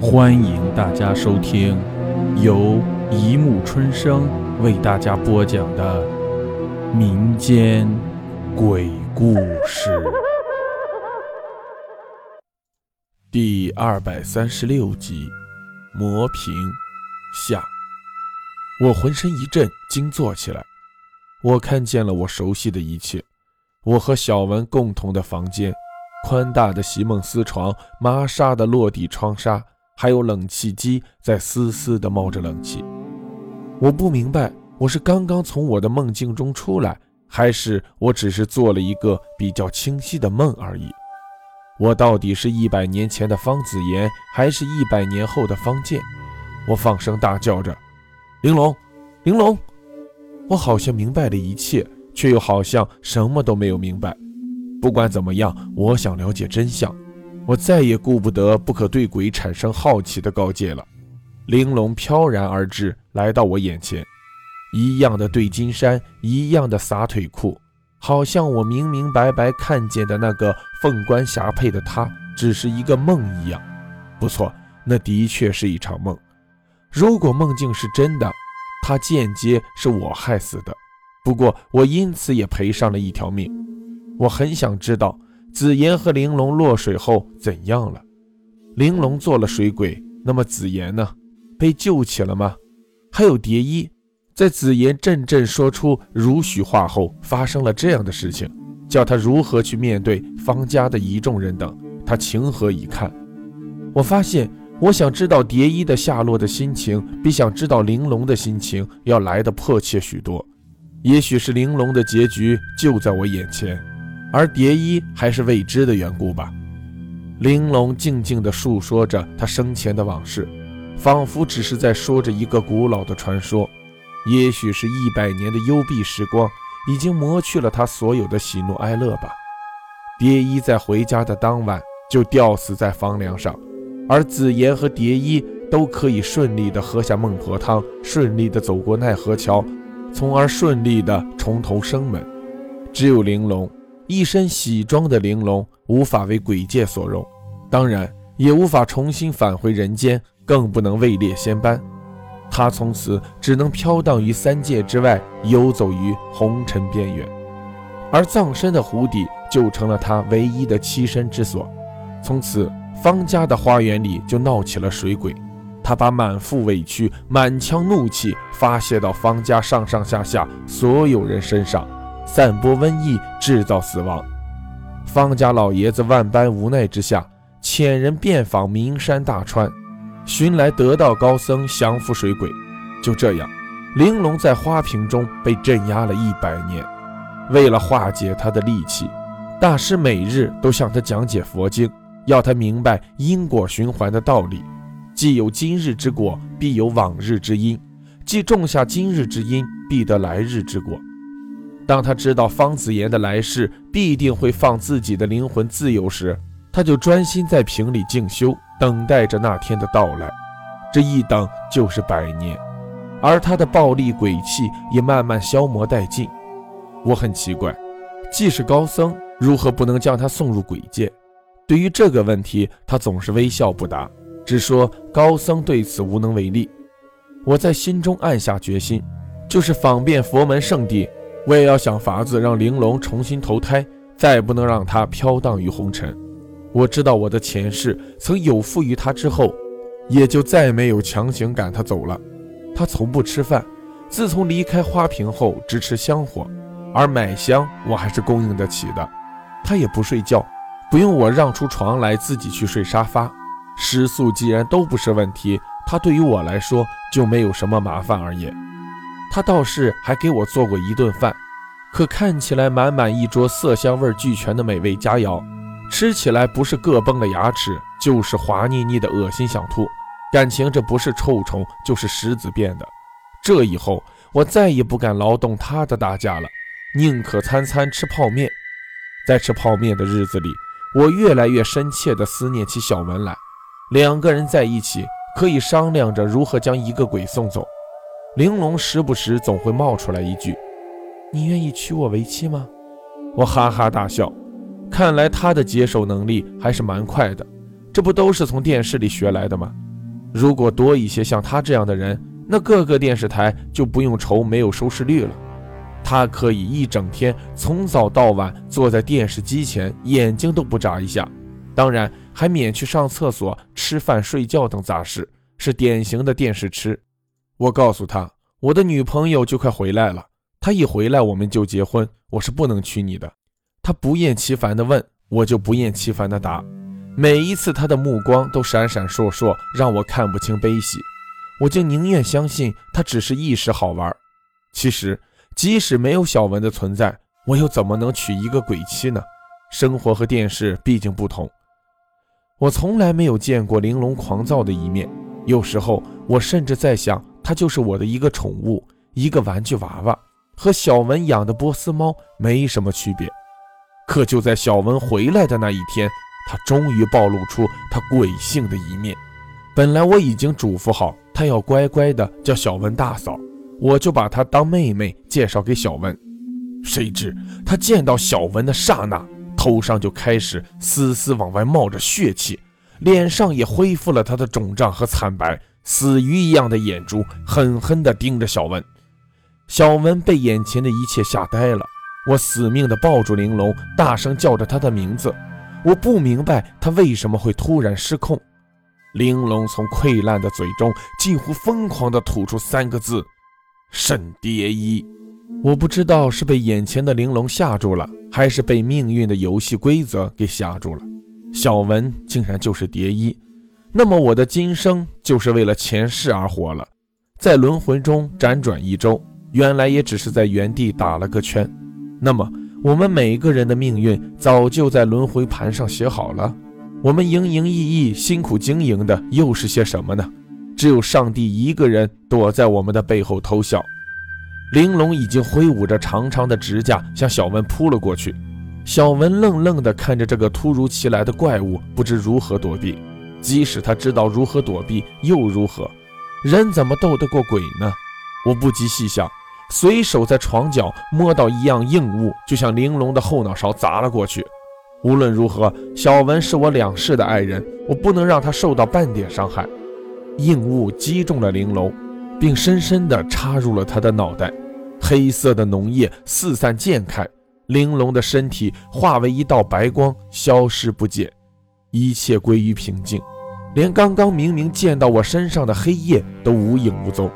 欢迎大家收听由一木春生为大家播讲的民间鬼故事第二百三十六集《磨平下》。我浑身一震，惊坐起来。我看见了我熟悉的一切：我和小文共同的房间，宽大的席梦思床，麻纱的落地窗纱。还有冷气机在嘶嘶地冒着冷气，我不明白，我是刚刚从我的梦境中出来，还是我只是做了一个比较清晰的梦而已？我到底是一百年前的方子言，还是一百年后的方剑？我放声大叫着：“玲珑，玲珑！”我好像明白了一切，却又好像什么都没有明白。不管怎么样，我想了解真相。我再也顾不得不可对鬼产生好奇的告诫了。玲珑飘然而至，来到我眼前，一样的对金衫，一样的撒腿裤，好像我明明白白看见的那个凤冠霞帔的她，只是一个梦一样。不错，那的确是一场梦。如果梦境是真的，她间接是我害死的。不过我因此也赔上了一条命。我很想知道。紫妍和玲珑落水后怎样了？玲珑做了水鬼，那么紫妍呢？被救起了吗？还有蝶衣，在紫妍阵阵说出如许话后，发生了这样的事情，叫他如何去面对方家的一众人等，他情何以堪？我发现，我想知道蝶衣的下落的心情，比想知道玲珑的心情要来的迫切许多。也许是玲珑的结局就在我眼前。而蝶衣还是未知的缘故吧。玲珑静静地述说着他生前的往事，仿佛只是在说着一个古老的传说。也许是一百年的幽闭时光，已经磨去了他所有的喜怒哀乐吧。蝶衣在回家的当晚就吊死在房梁上，而紫妍和蝶衣都可以顺利地喝下孟婆汤，顺利地走过奈何桥，从而顺利地重投生门。只有玲珑。一身喜装的玲珑无法为鬼界所容，当然也无法重新返回人间，更不能位列仙班。他从此只能飘荡于三界之外，游走于红尘边缘。而葬身的湖底就成了他唯一的栖身之所。从此，方家的花园里就闹起了水鬼。他把满腹委屈、满腔怒气发泄到方家上上下下所有人身上。散播瘟疫，制造死亡。方家老爷子万般无奈之下，遣人遍访名山大川，寻来得道高僧降服水鬼。就这样，玲珑在花瓶中被镇压了一百年。为了化解他的戾气，大师每日都向他讲解佛经，要他明白因果循环的道理。既有今日之果，必有往日之因；既种下今日之因，必得来日之果。当他知道方子言的来世必定会放自己的灵魂自由时，他就专心在瓶里静修，等待着那天的到来。这一等就是百年，而他的暴力鬼气也慢慢消磨殆尽。我很奇怪，既是高僧，如何不能将他送入鬼界？对于这个问题，他总是微笑不答，只说高僧对此无能为力。我在心中暗下决心，就是访遍佛门圣地。我也要想法子让玲珑重新投胎，再不能让她飘荡于红尘。我知道我的前世曾有负于她之后，也就再没有强行赶她走了。她从不吃饭，自从离开花瓶后只吃香火，而买香我还是供应得起的。她也不睡觉，不用我让出床来自己去睡沙发。食宿既然都不是问题，她对于我来说就没有什么麻烦而已。他倒是还给我做过一顿饭，可看起来满满一桌色香味俱全的美味佳肴，吃起来不是硌崩了牙齿，就是滑腻腻的恶心想吐。感情这不是臭虫，就是石子变的。这以后我再也不敢劳动他的大家了，宁可餐餐吃泡面。在吃泡面的日子里，我越来越深切地思念起小文来。两个人在一起，可以商量着如何将一个鬼送走。玲珑时不时总会冒出来一句：“你愿意娶我为妻吗？”我哈哈大笑，看来他的接受能力还是蛮快的，这不都是从电视里学来的吗？如果多一些像他这样的人，那各个电视台就不用愁没有收视率了。他可以一整天从早到晚坐在电视机前，眼睛都不眨一下，当然还免去上厕所、吃饭、睡觉等杂事，是典型的电视痴。我告诉他，我的女朋友就快回来了，她一回来我们就结婚，我是不能娶你的。他不厌其烦地问，我就不厌其烦地答。每一次他的目光都闪闪烁烁，让我看不清悲喜，我竟宁愿相信他只是一时好玩。其实。即使没有小文的存在，我又怎么能娶一个鬼妻呢？生活和电视毕竟不同。我从来没有见过玲珑狂躁的一面，有时候我甚至在想，她就是我的一个宠物，一个玩具娃娃，和小文养的波斯猫没什么区别。可就在小文回来的那一天，她终于暴露出她鬼性的一面。本来我已经嘱咐好，她要乖乖的叫小文大嫂。我就把她当妹妹介绍给小文，谁知她见到小文的刹那，头上就开始丝丝往外冒着血气，脸上也恢复了她的肿胀和惨白，死鱼一样的眼珠狠狠地盯着小文。小文被眼前的一切吓呆了，我死命地抱住玲珑，大声叫着她的名字。我不明白她为什么会突然失控。玲珑从溃烂的嘴中近乎疯狂地吐出三个字。沈蝶衣，我不知道是被眼前的玲珑吓住了，还是被命运的游戏规则给吓住了。小文竟然就是蝶衣，那么我的今生就是为了前世而活了，在轮回中辗转一周，原来也只是在原地打了个圈。那么我们每个人的命运早就在轮回盘上写好了，我们营营役役、辛苦经营的又是些什么呢？只有上帝一个人躲在我们的背后偷笑。玲珑已经挥舞着长长的指甲向小文扑了过去，小文愣愣地看着这个突如其来的怪物，不知如何躲避。即使他知道如何躲避，又如何？人怎么斗得过鬼呢？我不及细想，随手在床角摸到一样硬物，就向玲珑的后脑勺砸了过去。无论如何，小文是我两世的爱人，我不能让他受到半点伤害。硬物击中了玲珑，并深深地插入了他的脑袋，黑色的脓液四散溅开，玲珑的身体化为一道白光，消失不见，一切归于平静，连刚刚明明溅到我身上的黑夜都无影无踪。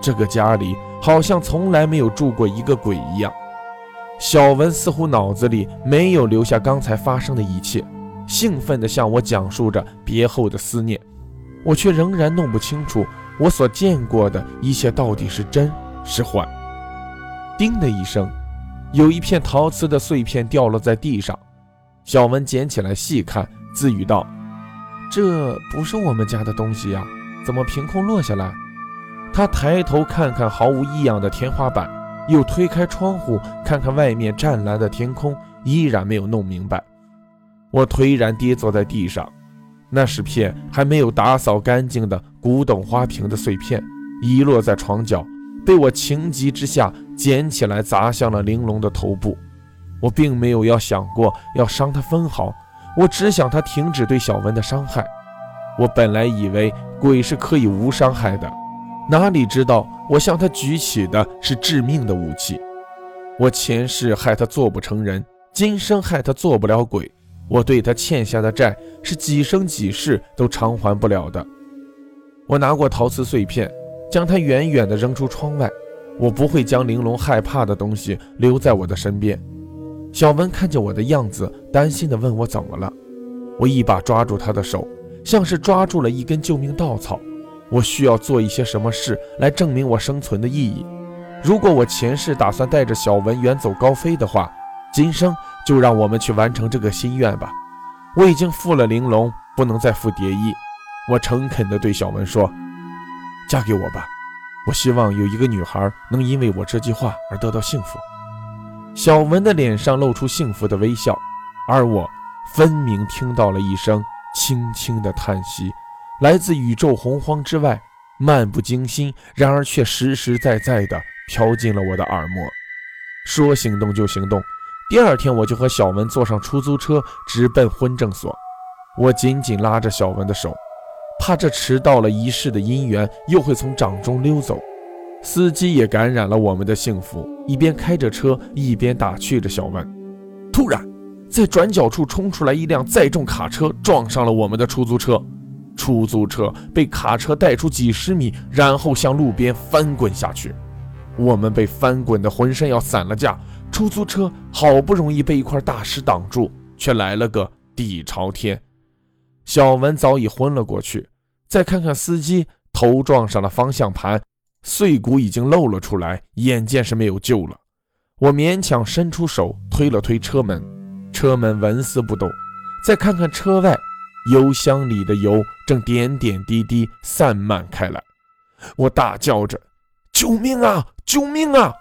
这个家里好像从来没有住过一个鬼一样。小文似乎脑子里没有留下刚才发生的一切，兴奋地向我讲述着别后的思念。我却仍然弄不清楚，我所见过的一切到底是真是幻。叮的一声，有一片陶瓷的碎片掉落在地上。小文捡起来细看，自语道：“这不是我们家的东西呀，怎么凭空落下来？”他抬头看看毫无异样的天花板，又推开窗户看看外面湛蓝的天空，依然没有弄明白。我颓然跌坐在地上。那是片还没有打扫干净的古董花瓶的碎片，遗落在床角，被我情急之下捡起来砸向了玲珑的头部。我并没有要想过要伤他分毫，我只想他停止对小文的伤害。我本来以为鬼是可以无伤害的，哪里知道我向他举起的是致命的武器。我前世害他做不成人，今生害他做不了鬼。我对他欠下的债是几生几世都偿还不了的。我拿过陶瓷碎片，将它远远地扔出窗外。我不会将玲珑害怕的东西留在我的身边。小文看见我的样子，担心地问我怎么了。我一把抓住他的手，像是抓住了一根救命稻草。我需要做一些什么事来证明我生存的意义。如果我前世打算带着小文远走高飞的话，今生。就让我们去完成这个心愿吧。我已经负了玲珑，不能再负蝶衣。我诚恳地对小文说：“嫁给我吧，我希望有一个女孩能因为我这句话而得到幸福。”小文的脸上露出幸福的微笑，而我分明听到了一声轻轻的叹息，来自宇宙洪荒之外，漫不经心，然而却实实在在地飘进了我的耳膜。说行动就行动。第二天，我就和小文坐上出租车，直奔婚证所。我紧紧拉着小文的手，怕这迟到了仪式的姻缘又会从掌中溜走。司机也感染了我们的幸福，一边开着车，一边打趣着小文。突然，在转角处冲出来一辆载重卡车，撞上了我们的出租车。出租车被卡车带出几十米，然后向路边翻滚下去。我们被翻滚的浑身要散了架。出租车好不容易被一块大石挡住，却来了个底朝天。小文早已昏了过去。再看看司机，头撞上了方向盘。碎骨已经露了出来，眼见是没有救了。我勉强伸出手推了推车门，车门纹丝不动。再看看车外，油箱里的油正点点滴滴散漫开来。我大叫着：“救命啊！救命啊！”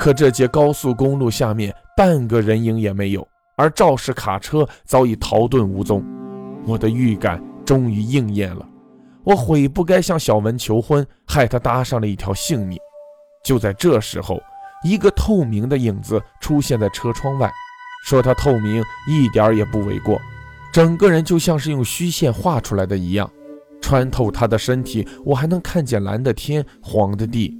可这节高速公路下面半个人影也没有，而肇事卡车早已逃遁无踪。我的预感终于应验了。我悔不该向小文求婚，害他搭上了一条性命。就在这时候，一个透明的影子出现在车窗外，说他透明一点也不为过，整个人就像是用虚线画出来的一样，穿透他的身体，我还能看见蓝的天、黄的地，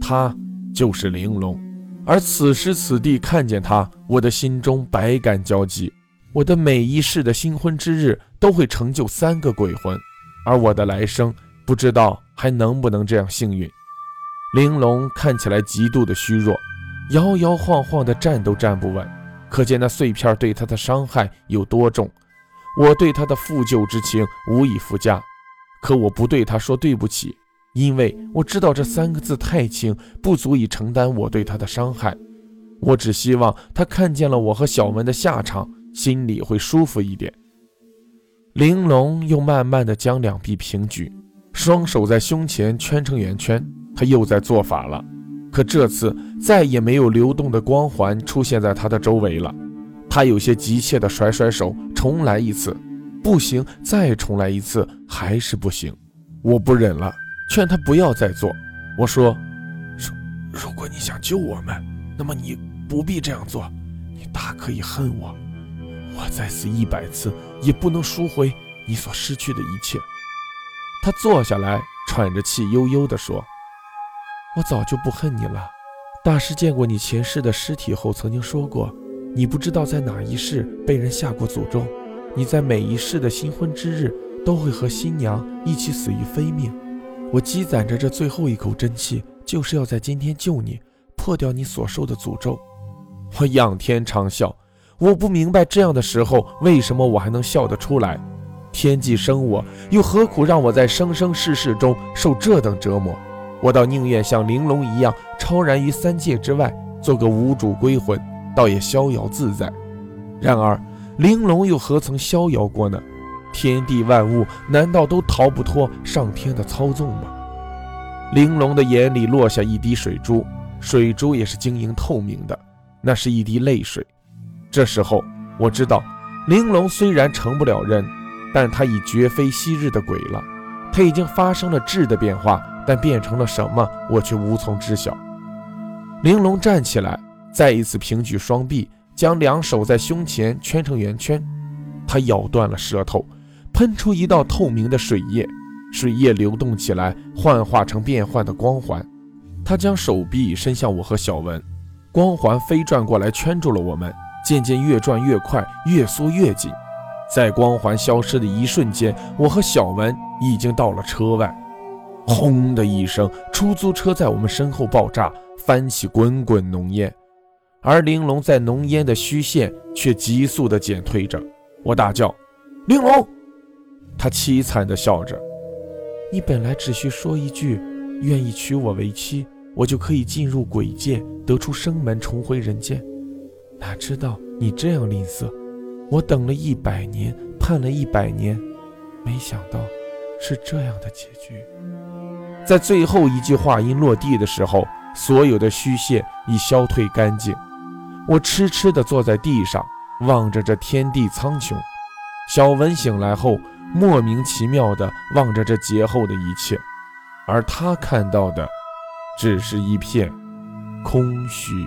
他就是玲珑。而此时此地看见他，我的心中百感交集，我的每一世的新婚之日都会成就三个鬼魂。而我的来生不知道还能不能这样幸运。玲珑看起来极度的虚弱，摇摇晃晃的站都站不稳，可见那碎片对他的伤害有多重。我对他的负疚之情无以复加，可我不对他说对不起，因为我知道这三个字太轻，不足以承担我对他的伤害。我只希望他看见了我和小文的下场，心里会舒服一点。玲珑又慢慢的将两臂平举，双手在胸前圈成圆圈。他又在做法了，可这次再也没有流动的光环出现在他的周围了。他有些急切的甩甩手，重来一次，不行，再重来一次，还是不行。我不忍了，劝他不要再做。我说：“如如果你想救我们，那么你不必这样做，你大可以恨我。”我再死一百次也不能赎回你所失去的一切。他坐下来，喘着气，悠悠地说：“我早就不恨你了。大师见过你前世的尸体后，曾经说过，你不知道在哪一世被人下过诅咒，你在每一世的新婚之日都会和新娘一起死于非命。我积攒着这最后一口真气，就是要在今天救你，破掉你所受的诅咒。”我仰天长啸。我不明白这样的时候为什么我还能笑得出来。天既生我，又何苦让我在生生世世中受这等折磨？我倒宁愿像玲珑一样超然于三界之外，做个无主归魂，倒也逍遥自在。然而，玲珑又何曾逍遥过呢？天地万物难道都逃不脱上天的操纵吗？玲珑的眼里落下一滴水珠，水珠也是晶莹透明的，那是一滴泪水。这时候，我知道，玲珑虽然成不了人，但他已绝非昔日的鬼了。他已经发生了质的变化，但变成了什么，我却无从知晓。玲珑站起来，再一次平举双臂，将两手在胸前圈成圆圈。他咬断了舌头，喷出一道透明的水液，水液流动起来，幻化成变幻的光环。他将手臂伸向我和小文，光环飞转过来，圈住了我们。渐渐越转越快，越缩越紧，在光环消失的一瞬间，我和小文已经到了车外。轰的一声，出租车在我们身后爆炸，翻起滚滚浓烟，而玲珑在浓烟的虚线却急速地减退着。我大叫：“玲珑！”她凄惨地笑着：“你本来只需说一句，愿意娶我为妻，我就可以进入鬼界，得出生门，重回人间。”哪知道你这样吝啬，我等了一百年，盼了一百年，没想到是这样的结局。在最后一句话音落地的时候，所有的虚线已消退干净。我痴痴地坐在地上，望着这天地苍穹。小文醒来后，莫名其妙地望着这劫后的一切，而他看到的，只是一片空虚。